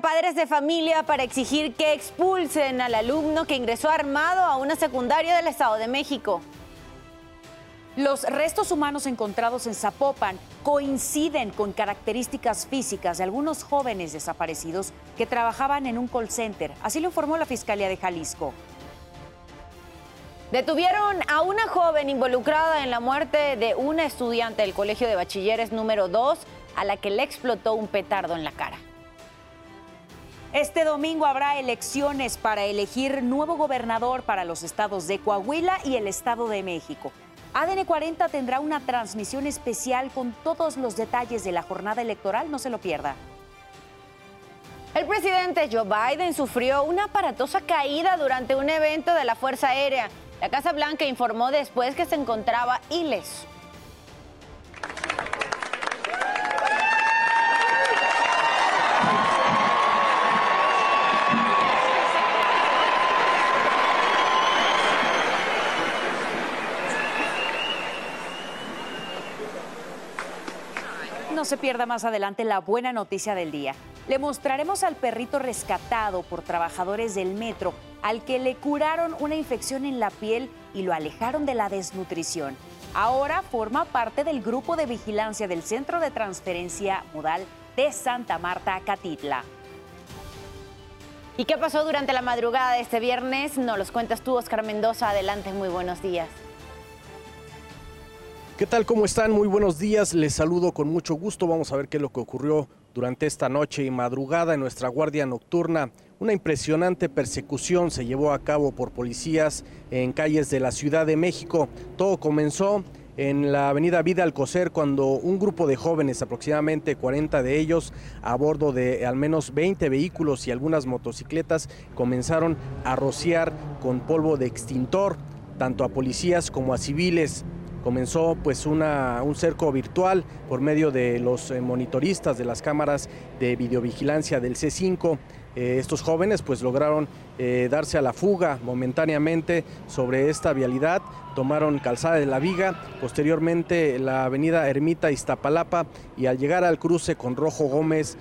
Padres de familia para exigir que expulsen al alumno que ingresó armado a una secundaria del Estado de México. Los restos humanos encontrados en Zapopan coinciden con características físicas de algunos jóvenes desaparecidos que trabajaban en un call center. Así lo informó la Fiscalía de Jalisco. Detuvieron a una joven involucrada en la muerte de una estudiante del Colegio de Bachilleres número 2 a la que le explotó un petardo en la cara. Este domingo habrá elecciones para elegir nuevo gobernador para los estados de Coahuila y el Estado de México. ADN 40 tendrá una transmisión especial con todos los detalles de la jornada electoral, no se lo pierda. El presidente Joe Biden sufrió una aparatosa caída durante un evento de la Fuerza Aérea. La Casa Blanca informó después que se encontraba ileso. Se pierda más adelante la buena noticia del día. Le mostraremos al perrito rescatado por trabajadores del metro, al que le curaron una infección en la piel y lo alejaron de la desnutrición. Ahora forma parte del grupo de vigilancia del Centro de Transferencia Modal de Santa Marta, Catitla. ¿Y qué pasó durante la madrugada de este viernes? Nos los cuentas tú, Oscar Mendoza. Adelante, muy buenos días. ¿Qué tal? ¿Cómo están? Muy buenos días. Les saludo con mucho gusto. Vamos a ver qué es lo que ocurrió durante esta noche y madrugada en nuestra guardia nocturna. Una impresionante persecución se llevó a cabo por policías en calles de la Ciudad de México. Todo comenzó en la avenida Vida Alcocer cuando un grupo de jóvenes, aproximadamente 40 de ellos, a bordo de al menos 20 vehículos y algunas motocicletas, comenzaron a rociar con polvo de extintor tanto a policías como a civiles comenzó pues una, un cerco virtual por medio de los eh, monitoristas de las cámaras de videovigilancia del C5. Eh, estos jóvenes pues lograron eh, darse a la fuga momentáneamente sobre esta vialidad, tomaron calzada de la viga, posteriormente la avenida Ermita Iztapalapa y al llegar al cruce con Rojo Gómez,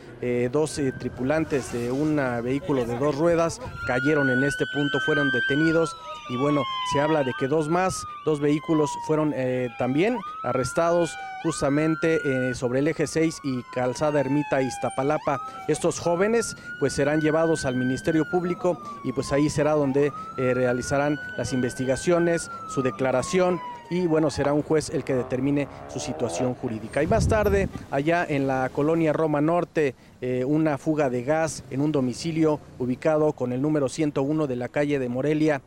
dos tripulantes de un vehículo de dos ruedas cayeron en este punto, fueron detenidos y bueno, se habla de que dos más, dos vehículos fueron eh, también arrestados justamente eh, sobre el eje 6 y calzada Ermita Iztapalapa. Estos jóvenes pues serán llevados al Ministerio Público y pues ahí será donde eh, realizarán las investigaciones, su declaración y bueno, será un juez el que determine su situación jurídica. Y más tarde, allá en la colonia Roma Norte, una fuga de gas en un domicilio ubicado con el número 101 de la calle de Morelia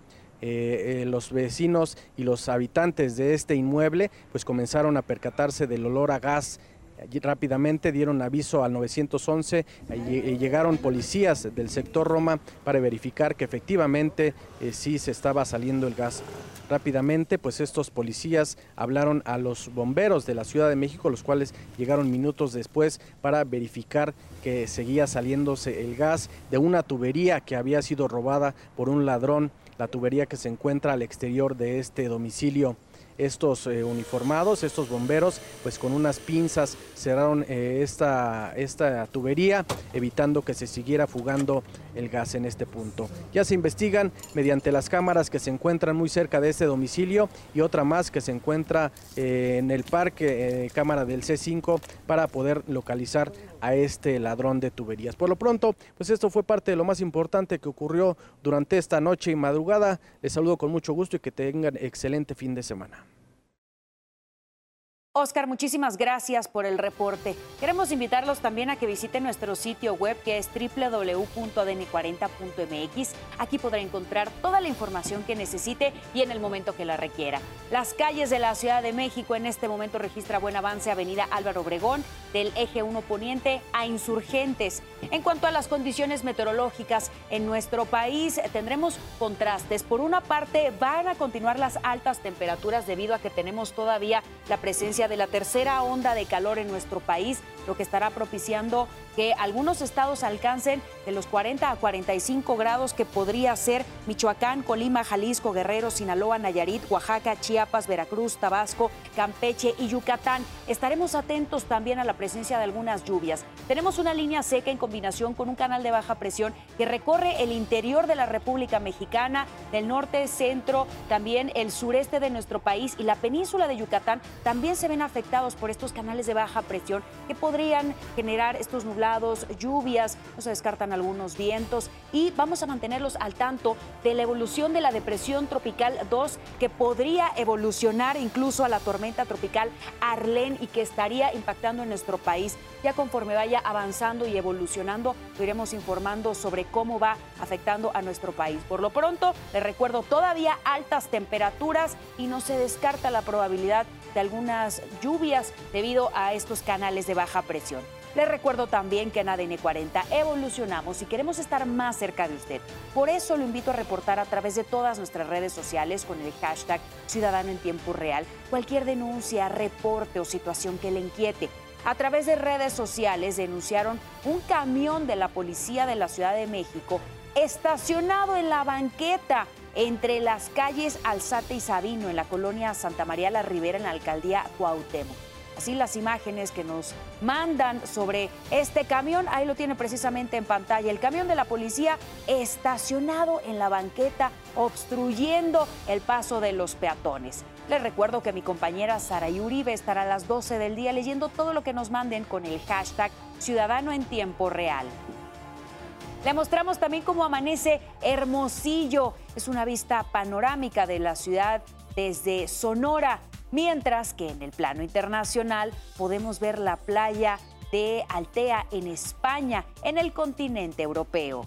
eh, eh, los vecinos y los habitantes de este inmueble pues comenzaron a percatarse del olor a gas rápidamente dieron aviso al 911 y llegaron policías del sector Roma para verificar que efectivamente eh, sí se estaba saliendo el gas. Rápidamente, pues estos policías hablaron a los bomberos de la Ciudad de México, los cuales llegaron minutos después para verificar que seguía saliéndose el gas de una tubería que había sido robada por un ladrón la tubería que se encuentra al exterior de este domicilio. Estos eh, uniformados, estos bomberos, pues con unas pinzas cerraron eh, esta, esta tubería, evitando que se siguiera fugando el gas en este punto. Ya se investigan mediante las cámaras que se encuentran muy cerca de este domicilio y otra más que se encuentra eh, en el parque, cámara del C5, para poder localizar a este ladrón de tuberías. Por lo pronto, pues esto fue parte de lo más importante que ocurrió durante esta noche y madrugada. Les saludo con mucho gusto y que tengan excelente fin de semana. Oscar, muchísimas gracias por el reporte. Queremos invitarlos también a que visiten nuestro sitio web que es www.adn40.mx. Aquí podrá encontrar toda la información que necesite y en el momento que la requiera. Las calles de la Ciudad de México en este momento registra buen avance Avenida Álvaro Obregón del eje 1 poniente a Insurgentes. En cuanto a las condiciones meteorológicas en nuestro país, tendremos contrastes. Por una parte, van a continuar las altas temperaturas debido a que tenemos todavía la presencia de la tercera onda de calor en nuestro país, lo que estará propiciando que algunos estados alcancen de los 40 a 45 grados que podría ser Michoacán, Colima, Jalisco, Guerrero, Sinaloa, Nayarit, Oaxaca, Chiapas, Veracruz, Tabasco, Campeche y Yucatán. Estaremos atentos también a la presencia de algunas lluvias. Tenemos una línea seca en combinación con un canal de baja presión que recorre el interior de la República Mexicana, del norte, centro, también el sureste de nuestro país y la península de Yucatán también se ven afectados por estos canales de baja presión que podrían generar estos nublados, lluvias, no se descartan algunos vientos y vamos a mantenerlos al tanto de la evolución de la depresión tropical 2 que podría evolucionar incluso a la tormenta tropical Arlene y que estaría impactando en nuestro país. Ya conforme vaya avanzando y evolucionando, lo iremos informando sobre cómo va afectando a nuestro país. Por lo pronto, les recuerdo todavía altas temperaturas y no se descarta la probabilidad de algunas lluvias debido a estos canales de baja presión. Les recuerdo también que en ADN 40 evolucionamos y queremos estar más cerca de usted. Por eso lo invito a reportar a través de todas nuestras redes sociales con el hashtag Ciudadano en Tiempo Real cualquier denuncia, reporte o situación que le inquiete. A través de redes sociales denunciaron un camión de la policía de la Ciudad de México estacionado en la banqueta entre las calles Alzate y Sabino en la colonia Santa María la Ribera en la alcaldía Cuauhtémoc. Así las imágenes que nos mandan sobre este camión, ahí lo tiene precisamente en pantalla, el camión de la policía estacionado en la banqueta, obstruyendo el paso de los peatones. Les recuerdo que mi compañera Sara Uribe estará a las 12 del día leyendo todo lo que nos manden con el hashtag Ciudadano en Tiempo Real. Le mostramos también cómo amanece Hermosillo. Es una vista panorámica de la ciudad desde Sonora mientras que en el plano internacional podemos ver la playa de Altea en España, en el continente europeo.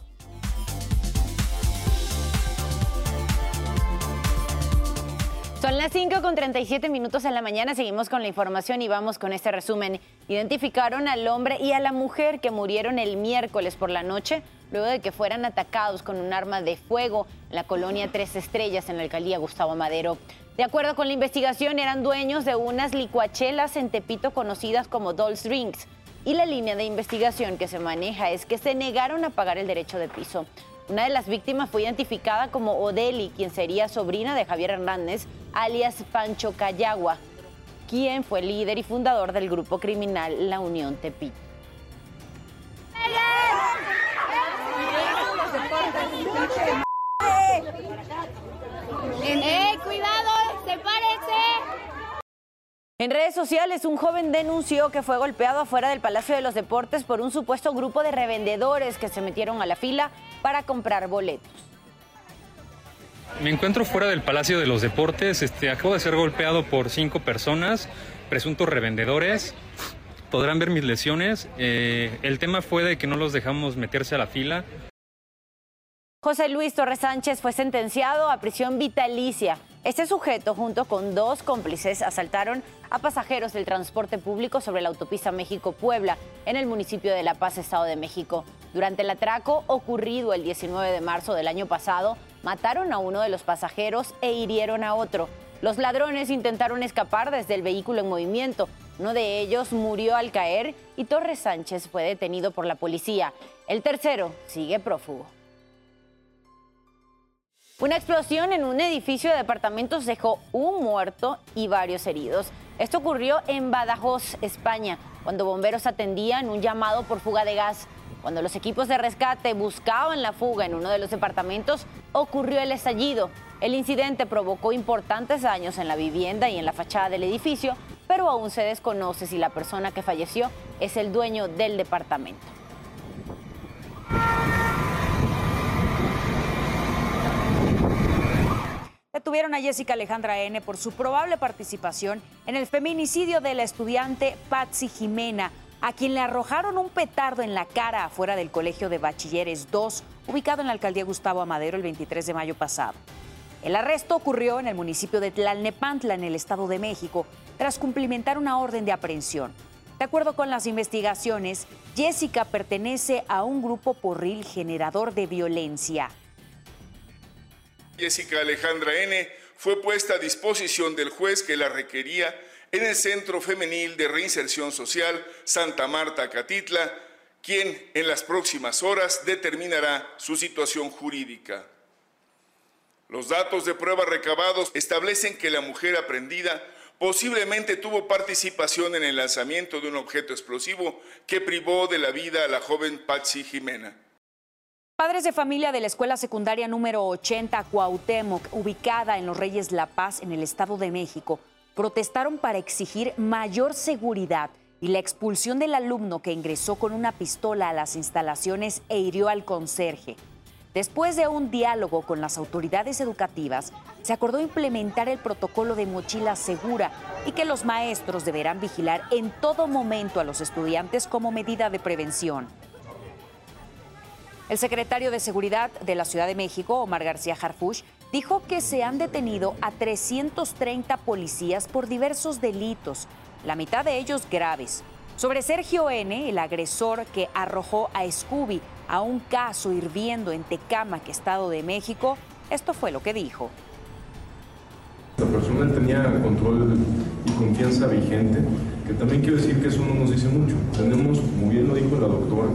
Son las 5 con 37 minutos en la mañana. Seguimos con la información y vamos con este resumen. Identificaron al hombre y a la mujer que murieron el miércoles por la noche luego de que fueran atacados con un arma de fuego en la colonia Tres Estrellas en la alcaldía Gustavo Madero. De acuerdo con la investigación, eran dueños de unas licuachelas en Tepito conocidas como Dolls Drinks. Y la línea de investigación que se maneja es que se negaron a pagar el derecho de piso. Una de las víctimas fue identificada como Odeli, quien sería sobrina de Javier Hernández, alias Pancho Cayagua, quien fue líder y fundador del grupo criminal La Unión Tepito. ¡Eh, cuidado! ¡Sepárense! En redes sociales, un joven denunció que fue golpeado afuera del Palacio de los Deportes por un supuesto grupo de revendedores que se metieron a la fila para comprar boletos. Me encuentro fuera del Palacio de los Deportes. Este, acabo de ser golpeado por cinco personas, presuntos revendedores. Podrán ver mis lesiones. Eh, el tema fue de que no los dejamos meterse a la fila. José Luis Torres Sánchez fue sentenciado a prisión vitalicia. Este sujeto, junto con dos cómplices, asaltaron a pasajeros del transporte público sobre la autopista México-Puebla, en el municipio de La Paz, Estado de México. Durante el atraco ocurrido el 19 de marzo del año pasado, mataron a uno de los pasajeros e hirieron a otro. Los ladrones intentaron escapar desde el vehículo en movimiento. Uno de ellos murió al caer y Torres Sánchez fue detenido por la policía. El tercero sigue prófugo. Una explosión en un edificio de departamentos dejó un muerto y varios heridos. Esto ocurrió en Badajoz, España, cuando bomberos atendían un llamado por fuga de gas. Cuando los equipos de rescate buscaban la fuga en uno de los departamentos, ocurrió el estallido. El incidente provocó importantes daños en la vivienda y en la fachada del edificio, pero aún se desconoce si la persona que falleció es el dueño del departamento. Detuvieron a Jessica Alejandra N. por su probable participación en el feminicidio de la estudiante Patsy Jimena, a quien le arrojaron un petardo en la cara afuera del Colegio de Bachilleres 2, ubicado en la alcaldía Gustavo Amadero el 23 de mayo pasado. El arresto ocurrió en el municipio de Tlalnepantla, en el Estado de México, tras cumplimentar una orden de aprehensión. De acuerdo con las investigaciones, Jessica pertenece a un grupo porril generador de violencia. Jessica Alejandra N. fue puesta a disposición del juez que la requería en el Centro Femenil de Reinserción Social Santa Marta, Catitla, quien en las próximas horas determinará su situación jurídica. Los datos de prueba recabados establecen que la mujer aprendida posiblemente tuvo participación en el lanzamiento de un objeto explosivo que privó de la vida a la joven Patsy Jimena. Padres de familia de la escuela secundaria número 80 Cuauhtémoc, ubicada en Los Reyes La Paz, en el Estado de México, protestaron para exigir mayor seguridad y la expulsión del alumno que ingresó con una pistola a las instalaciones e hirió al conserje. Después de un diálogo con las autoridades educativas, se acordó implementar el protocolo de mochila segura y que los maestros deberán vigilar en todo momento a los estudiantes como medida de prevención. El secretario de Seguridad de la Ciudad de México, Omar García Harfush, dijo que se han detenido a 330 policías por diversos delitos, la mitad de ellos graves. Sobre Sergio N., el agresor que arrojó a Scooby a un caso hirviendo en Tecámac, Estado de México, esto fue lo que dijo. La persona tenía control y confianza vigente, que también quiero decir que eso no nos dice mucho. Tenemos, como bien lo dijo la doctora,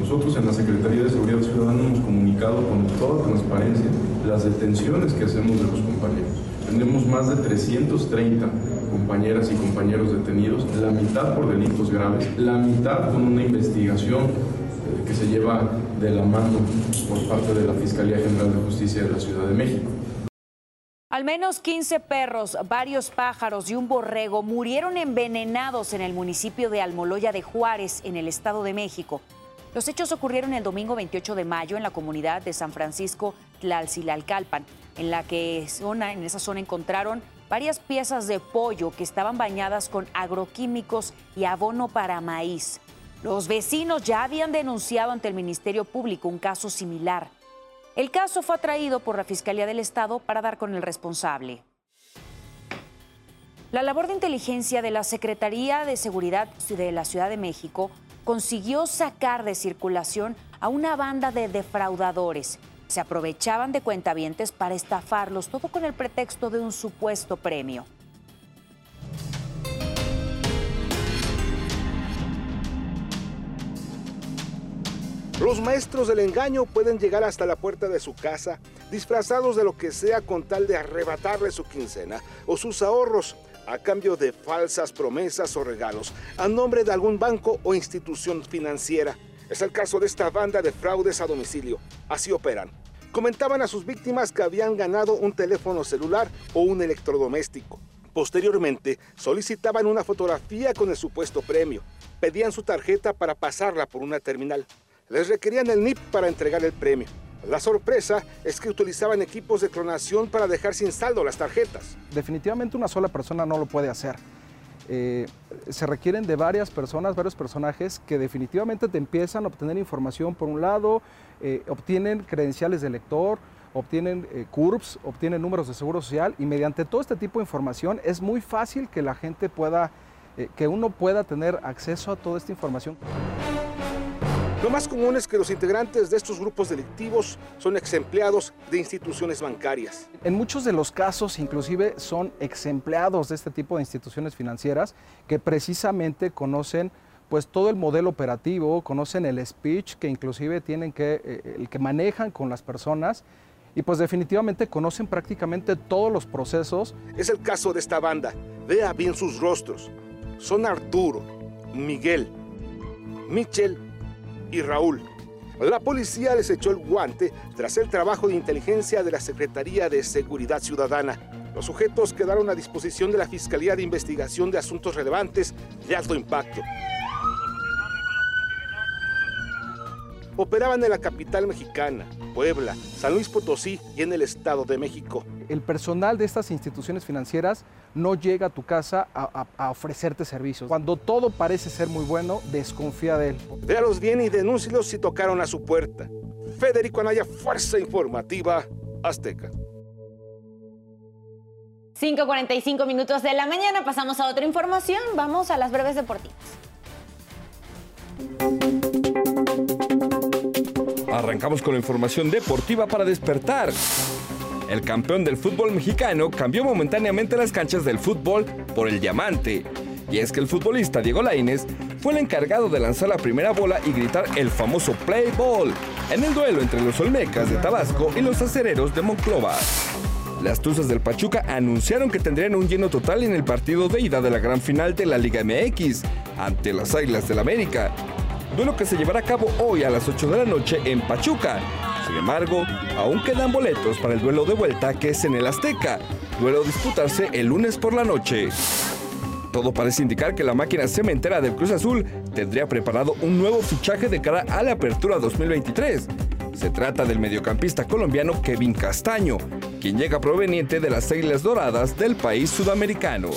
nosotros en la Secretaría de Seguridad Ciudadana hemos comunicado con toda transparencia las detenciones que hacemos de los compañeros. Tenemos más de 330 compañeras y compañeros detenidos, la mitad por delitos graves, la mitad con una investigación eh, que se lleva de la mano por parte de la Fiscalía General de Justicia de la Ciudad de México. Al menos 15 perros, varios pájaros y un borrego murieron envenenados en el municipio de Almoloya de Juárez, en el Estado de México. Los hechos ocurrieron el domingo 28 de mayo en la comunidad de San Francisco Tlalcilalcalpan, en la que zona, en esa zona encontraron varias piezas de pollo que estaban bañadas con agroquímicos y abono para maíz. Los vecinos ya habían denunciado ante el Ministerio Público un caso similar. El caso fue atraído por la Fiscalía del Estado para dar con el responsable. La labor de inteligencia de la Secretaría de Seguridad de la Ciudad de México consiguió sacar de circulación a una banda de defraudadores. Se aprovechaban de cuentavientes para estafarlos, todo con el pretexto de un supuesto premio. Los maestros del engaño pueden llegar hasta la puerta de su casa disfrazados de lo que sea con tal de arrebatarle su quincena o sus ahorros a cambio de falsas promesas o regalos a nombre de algún banco o institución financiera. Es el caso de esta banda de fraudes a domicilio. Así operan. Comentaban a sus víctimas que habían ganado un teléfono celular o un electrodoméstico. Posteriormente, solicitaban una fotografía con el supuesto premio. Pedían su tarjeta para pasarla por una terminal. Les requerían el NIP para entregar el premio. La sorpresa es que utilizaban equipos de clonación para dejar sin saldo las tarjetas. Definitivamente una sola persona no lo puede hacer. Eh, se requieren de varias personas, varios personajes que definitivamente te empiezan a obtener información por un lado, eh, obtienen credenciales de lector, obtienen eh, CURPS, obtienen números de seguro social y mediante todo este tipo de información es muy fácil que la gente pueda, que uno pueda tener acceso a toda esta información. Lo más común es que los integrantes de estos grupos delictivos son ex empleados de instituciones bancarias. En muchos de los casos, inclusive, son ex empleados de este tipo de instituciones financieras que precisamente conocen pues todo el modelo operativo, conocen el speech que inclusive tienen que, eh, el que manejan con las personas y pues definitivamente conocen prácticamente todos los procesos. Es el caso de esta banda. Vea bien sus rostros. Son Arturo, Miguel, Michel y Raúl. La policía les echó el guante tras el trabajo de inteligencia de la Secretaría de Seguridad Ciudadana. Los sujetos quedaron a disposición de la Fiscalía de Investigación de Asuntos Relevantes de Alto Impacto. Operaban en la capital mexicana, Puebla, San Luis Potosí y en el Estado de México. El personal de estas instituciones financieras no llega a tu casa a, ofrecerte servicios. Cuando todo parece ser muy bueno, desconfía de él. Véalos bien y denúncielos si tocaron a su puerta. Federico Anaya, Fuerza Informativa Azteca. 5.45 minutos de la mañana, pasamos a otra información, vamos a las breves deportivas. Arrancamos con la información deportiva para despertar. El campeón del fútbol mexicano cambió momentáneamente las canchas del fútbol por el diamante. Y es que el futbolista Diego Lainez fue el encargado de lanzar la primera bola y gritar el famoso play ball en el duelo entre los Olmecas de Tabasco y los acereros de Monclova. Las Tuzas del Pachuca anunciaron que tendrían un lleno total en el partido de ida de la gran final de la Liga MX ante las Águilas del América, duelo que se llevará a cabo hoy a las 8 de la noche en Pachuca. Sin embargo, aún quedan boletos para el duelo de vuelta que es en el Azteca, duelo disputarse el lunes por la noche. Todo parece indicar que la máquina cementera del Cruz Azul tendría preparado un nuevo fichaje de cara a la apertura 2023. Se trata del mediocampista colombiano Kevin Castaño, quien llega proveniente de las Islas Doradas del país sudamericano.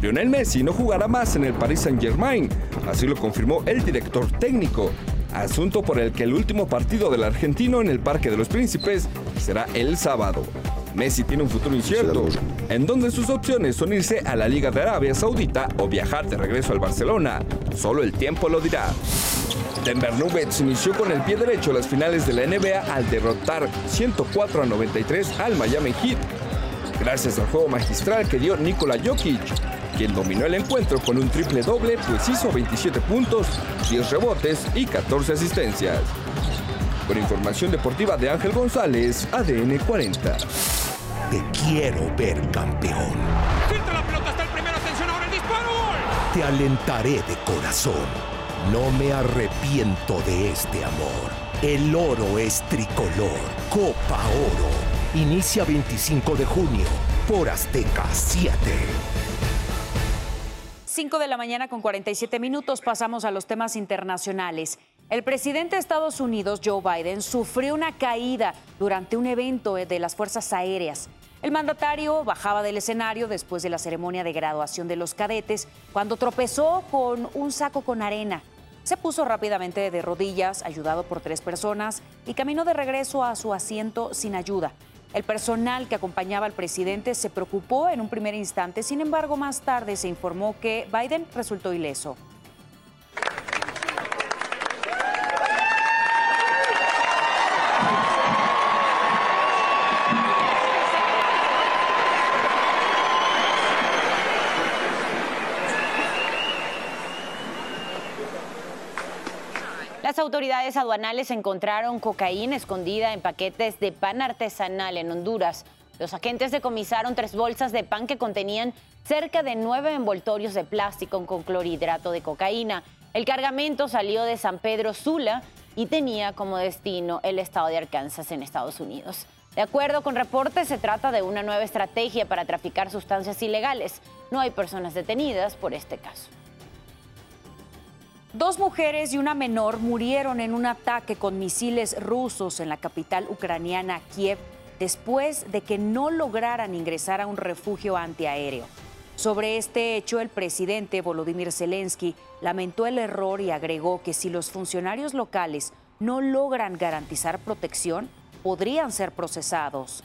Lionel Messi no jugará más en el Paris Saint-Germain, así lo confirmó el director técnico, asunto por el que el último partido del argentino en el Parque de los Príncipes será el sábado. Messi tiene un futuro incierto, en donde sus opciones son irse a la Liga de Arabia Saudita o viajar de regreso al Barcelona. Solo el tiempo lo dirá. Denver Nuggets inició con el pie derecho las finales de la NBA al derrotar 104 a 93 al Miami Heat, gracias al juego magistral que dio Nikola Jokic, quien dominó el encuentro con un triple doble, pues hizo 27 puntos, 10 rebotes y 14 asistencias. Con información deportiva de Ángel González, ADN 40. Te quiero ver campeón. Filtra la pelota hasta el primero, atención ahora el disparo. Te alentaré de corazón. No me arrepiento de este amor. El oro es tricolor. Copa Oro. Inicia 25 de junio por Azteca 7. 5 de la mañana con 47 minutos pasamos a los temas internacionales. El presidente de Estados Unidos, Joe Biden, sufrió una caída durante un evento de las Fuerzas Aéreas. El mandatario bajaba del escenario después de la ceremonia de graduación de los cadetes cuando tropezó con un saco con arena. Se puso rápidamente de rodillas, ayudado por tres personas, y caminó de regreso a su asiento sin ayuda. El personal que acompañaba al presidente se preocupó en un primer instante, sin embargo más tarde se informó que Biden resultó ileso. Autoridades aduanales encontraron cocaína escondida en paquetes de pan artesanal en Honduras. Los agentes decomisaron tres bolsas de pan que contenían cerca de nueve envoltorios de plástico con clorhidrato de cocaína. El cargamento salió de San Pedro Sula y tenía como destino el estado de Arkansas en Estados Unidos. De acuerdo con reportes, se trata de una nueva estrategia para traficar sustancias ilegales. No hay personas detenidas por este caso. Dos mujeres y una menor murieron en un ataque con misiles rusos en la capital ucraniana Kiev después de que no lograran ingresar a un refugio antiaéreo. Sobre este hecho, el presidente Volodymyr Zelensky lamentó el error y agregó que si los funcionarios locales no logran garantizar protección, podrían ser procesados.